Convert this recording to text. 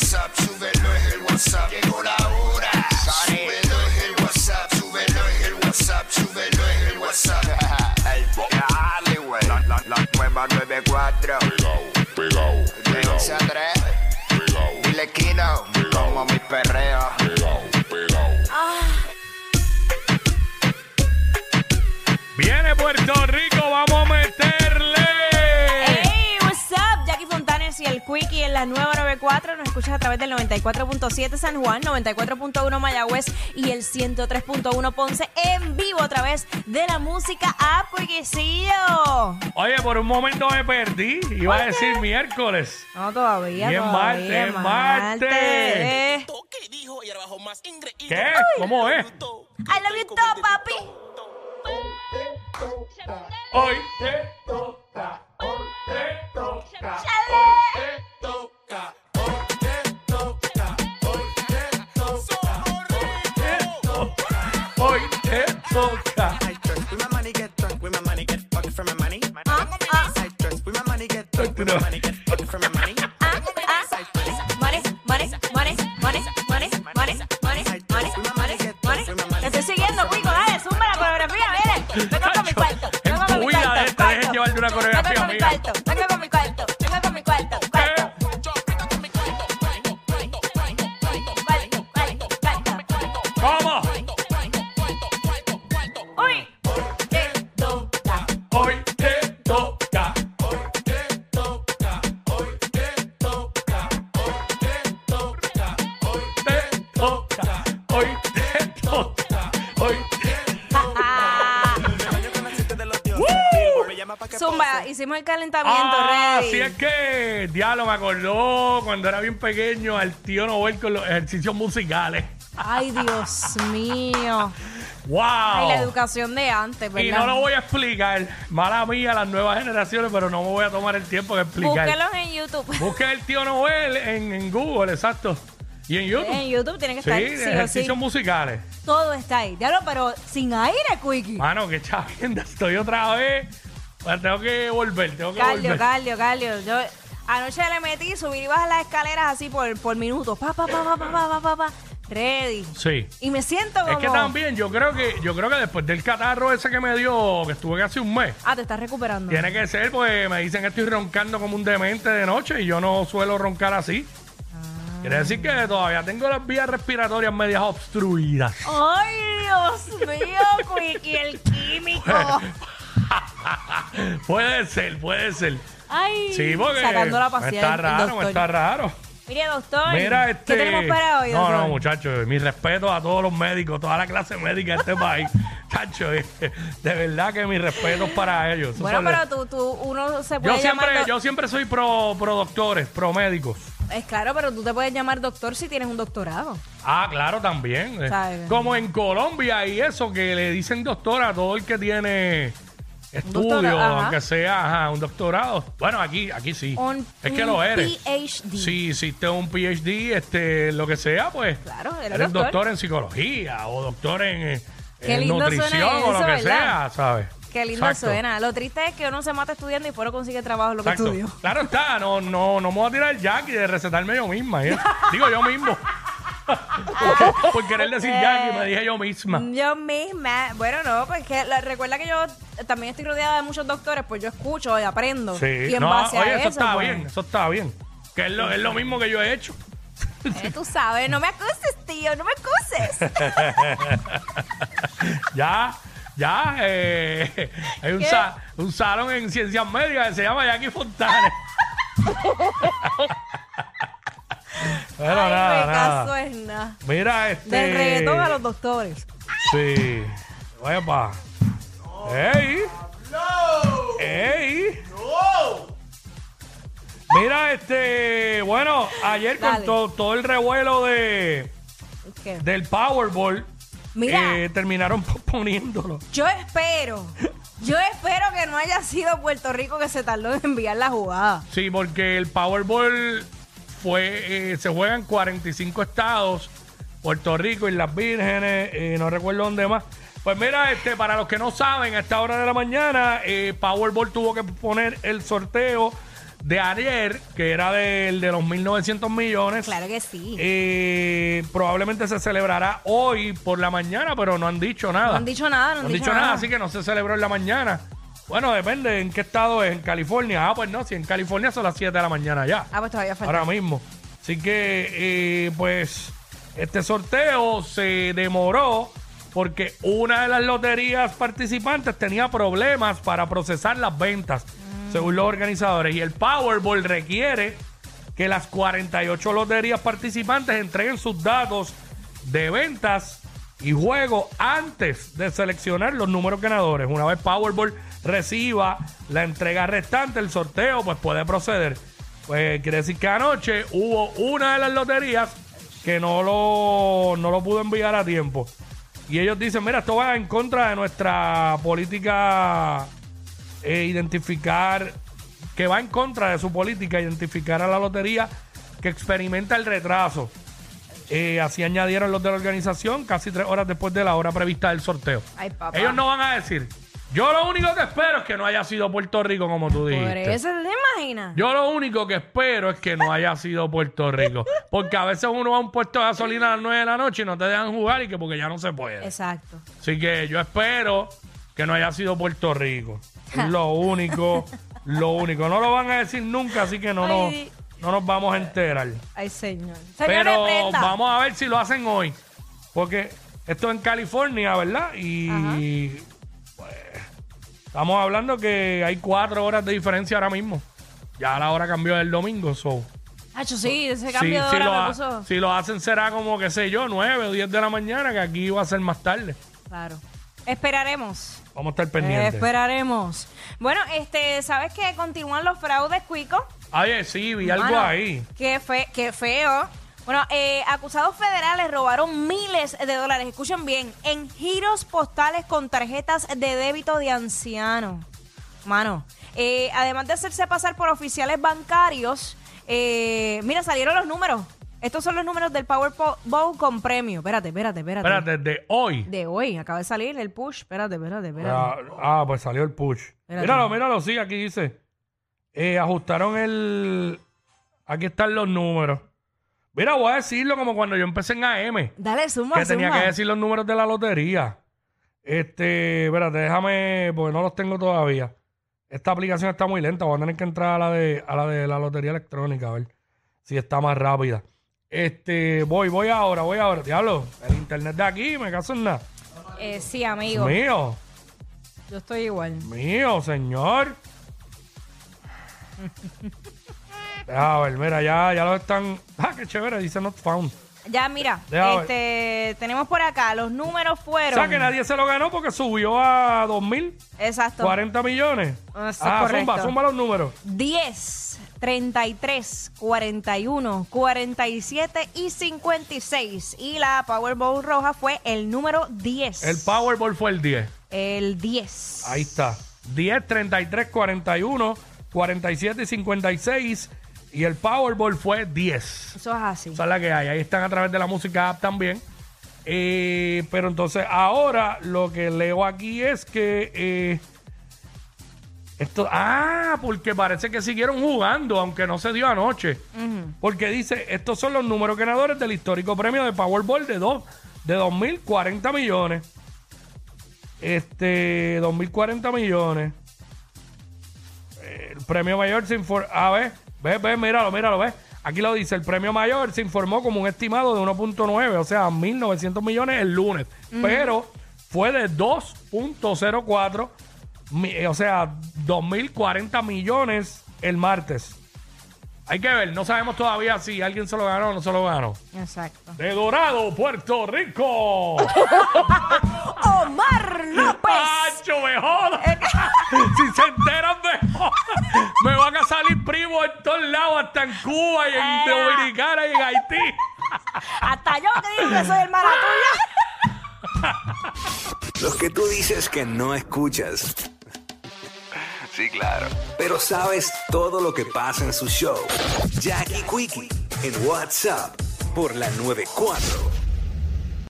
WhatsApp, súbelo en el WhatsApp. Llegó la hora. Súbelo en el WhatsApp, súbelo en el WhatsApp, súbelo en el WhatsApp. Ey, dale, güey. La, la, la nueva 94. Pegao, pegao, De 11 a 3. pegao, Dile Kino. Quickie en la nueva 94. Nos escuchas a través del 94.7 San Juan, 94.1 Mayagüez y el 103.1 Ponce en vivo a través de la música app, Quickiecillo. Oye, por un momento me perdí. Iba a decir miércoles. No, todavía. Bien todavía, martes, martes. martes. dijo y bajo más ingreído. ¿Qué? ¿Cómo es? I love you todo, papi. Hoy te hicimos el calentamiento, Ah, ready. sí es que, diablo, me acordó cuando era bien pequeño al tío Nobel con los ejercicios musicales. Ay, Dios mío. ¡Wow! Ay, la educación de antes, ¿verdad? y no lo voy a explicar. Mala mía, las nuevas generaciones, pero no me voy a tomar el tiempo de explicar. Búsquelos en YouTube. Busque el tío Nobel en, en Google, exacto. Y en YouTube. En YouTube tiene que Sí, estar sí o ejercicios sí. musicales. Todo está ahí. Diablo, pero sin aire, Quickie. Mano, qué chavienda estoy otra vez. Bueno, tengo que volver, tengo que Cardio, volver. cardio, cardio. Yo anoche le metí, subir y bajar las escaleras así por, por minutos. Pa, pa, pa, pa, pa, pa, pa, pa, pa. Ready. Sí. Y me siento como... Es que también yo creo que yo creo que después del catarro ese que me dio, que estuve casi un mes, Ah, te estás recuperando. tiene que ser, pues me dicen que estoy roncando como un demente de noche y yo no suelo roncar así. Ah. Quiere decir que todavía tengo las vías respiratorias medias obstruidas. Ay, Dios mío, Quickie, el químico. puede ser, puede ser. Ay, Sí, porque sacando la paciencia. está raro, está raro. Mire, doctor. Mira, este. ¿Qué tenemos para hoy, No, doctor? no, muchachos. Mi respeto a todos los médicos, toda la clase médica de este país. Chacho, eh, de verdad que mi respeto es para ellos. Bueno, pero tú, tú, uno se puede yo llamar... siempre, yo siempre soy pro, pro doctores, pro médicos. Es claro, pero tú te puedes llamar doctor si tienes un doctorado. Ah, claro, también. ¿Sabes? Como en Colombia y eso, que le dicen doctor a todo el que tiene estudio, doctorado, aunque sea ajá, un doctorado. Bueno, aquí, aquí sí. Un- es que lo eres. PhD. Si hiciste un PhD, este, lo que sea, pues. Claro, eres eres doctor. doctor. en psicología o doctor en, eh, en nutrición o lo que ¿verdad? sea, ¿sabes? Qué lindo Exacto. suena. Lo triste es que uno se mata estudiando y fuera consigue trabajo en lo que estudió. Claro está, no, no, no me voy a tirar el Jackie de recetarme yo misma. ¿eh? Digo yo mismo. por, por querer decir Jackie, me dije yo misma. Yo misma, bueno, no, pues que la- recuerda que yo también estoy rodeada de muchos doctores, pues yo escucho y aprendo. Sí, y en no, base oye, a eso, eso, está pues, bien, eso está bien. Que es lo, es lo mismo que yo he hecho. eh, tú sabes, no me acuses, tío, no me acuses. Ya, ya, eh, hay un, ¿Qué? sa- un salón en ciencias médicas que se llama Jackie Fontana. Ay, nada, me nada. caso es nada. Mira, este. Del reggaetón a los doctores. Sí. Epa. ¡Ey! ¡Ey! Mira, este. Bueno, ayer con Dale. to- todo el revuelo de ¿Qué? del Powerball, Mira. eh, terminaron posponiéndolo. Yo espero, yo espero que no haya sido Puerto Rico que se tardó en enviar la jugada. Sí, porque el Powerball fue, eh, se juega en 45 estados, Puerto Rico, y las Vírgenes, eh, no recuerdo dónde más. Pues mira, este, para los que no saben, a esta hora de la mañana, eh, Powerball tuvo que poner el sorteo de ayer, que era del de los 1.900 millones, Claro que sí. eh, probablemente se celebrará hoy por la mañana, pero no han dicho nada. no han dicho nada, no No han dicho nada, así que no se celebró en la mañana. Bueno, depende en qué estado es, en California. Ah, pues no, si en California son las 7 de la mañana ya. Ah, pues todavía falta. ahora mismo. Así que, eh, pues, este sorteo se demoró porque una de las loterías participantes tenía problemas para procesar las ventas, según los organizadores. Y el Powerball requiere que las 48 loterías participantes entreguen sus datos de ventas y juego antes de seleccionar los números ganadores. Una vez Powerball reciba la entrega restante, el sorteo pues puede proceder. Pues quiere decir que anoche hubo una de las loterías que no lo, no lo pudo enviar a tiempo. Y ellos dicen, mira, esto va en contra de nuestra política eh, identificar, que va en contra de su política identificar a la lotería que experimenta el retraso. Eh, así añadieron los de la organización casi tres horas después de la hora prevista del sorteo. Ay, papá. Ellos no van a decir, yo lo único que espero es que no haya sido Puerto Rico como tú Por dijiste. eso te imaginas. Yo lo único que espero es que no haya sido Puerto Rico. Porque a veces uno va a un puesto de gasolina a las 9 de la noche y no te dejan jugar y que porque ya no se puede. Exacto. Así que yo espero que no haya sido Puerto Rico. Lo único, lo único. No lo van a decir nunca, así que no, Ay. no nos vamos a enterar. Ay, señor. Señores, Pero vamos a ver si lo hacen hoy. Porque esto es en California, ¿verdad? Y pues, estamos hablando que hay cuatro horas de diferencia ahora mismo. Ya la hora cambió del domingo, so. Hacho, sí, ese cambio de si hora lo me ha- puso. si lo hacen será como, qué sé yo, nueve o 10 de la mañana, que aquí va a ser más tarde. Claro. Esperaremos. Vamos a estar pendientes. Esperaremos. Bueno, este, ¿sabes que continúan los fraudes, Cuico? Oye, sí, vi algo Mano, ahí. Qué, fe, qué feo. Bueno, eh, acusados federales robaron miles de dólares, escuchen bien, en giros postales con tarjetas de débito de ancianos. Mano, eh, además de hacerse pasar por oficiales bancarios, eh, mira, salieron los números. Estos son los números del Powerball con premio. Espérate, espérate, espérate. Espérate, de hoy. De hoy, acaba de salir el push. Espérate, espérate, espérate. Ah, ah, pues salió el push. Espérate. Míralo, míralo, sí, aquí dice. Eh, ajustaron el. Aquí están los números. Mira, voy a decirlo como cuando yo empecé en AM, Dale, suma, que tenía suma. que decir los números de la lotería. Este, espérate, déjame, porque no los tengo todavía. Esta aplicación está muy lenta, voy a tener que entrar a la de, a la de la lotería electrónica, a ver si está más rápida. Este, voy, voy ahora, voy ahora. Diablo, el internet de aquí, me caso en nada. Eh, sí, amigo. Mío. Yo estoy igual. Mío, señor. Deja ver, mira, ya, ya lo están. Ah, qué chévere, dice not found. Ya, mira, Deja este, tenemos por acá, los números O fueron. sea que nadie se lo ganó porque subió a 2.000, Exacto. 40 millones. Eso es ah, correcto. zumba, zumba los números. 10, 33, 41, 47 y 56. Y la Powerball roja fue el número 10. El Powerball fue el 10. El 10. Ahí está. 10, 33, 41, 47 y 56. Y el Powerball fue 10. Eso es así. Esa es la que hay. Ahí están a través de la música app también. Eh, pero entonces ahora lo que leo aquí es que eh, esto, ah, porque parece que siguieron jugando, aunque no se dio anoche. Porque dice, estos son los números ganadores del histórico premio de Powerball de dos, de 2.040 millones. Este, 2.040 millones. Premio mayor se informó. A ver, ve, ve, míralo, míralo, ve. Aquí lo dice: el premio mayor se informó como un estimado de 1.9, o sea, 1.900 millones el lunes. Pero fue de 2.04, mi- eh, o sea, 2.040 millones el martes. Hay que ver, no sabemos todavía si alguien se lo ganó o no se lo ganó. Exacto. De Dorado, Puerto Rico. Omar López. ¡Pacho, me joda! si se enteran, joda. Me van a salir primos en todos lados, hasta en Cuba y en Era. Dominicana y en Haití. Hasta yo que digo que soy hermana tuya. Los que tú dices que no escuchas. Sí, claro. Pero sabes todo lo que pasa en su show. Jackie Quickie en WhatsApp por la 94.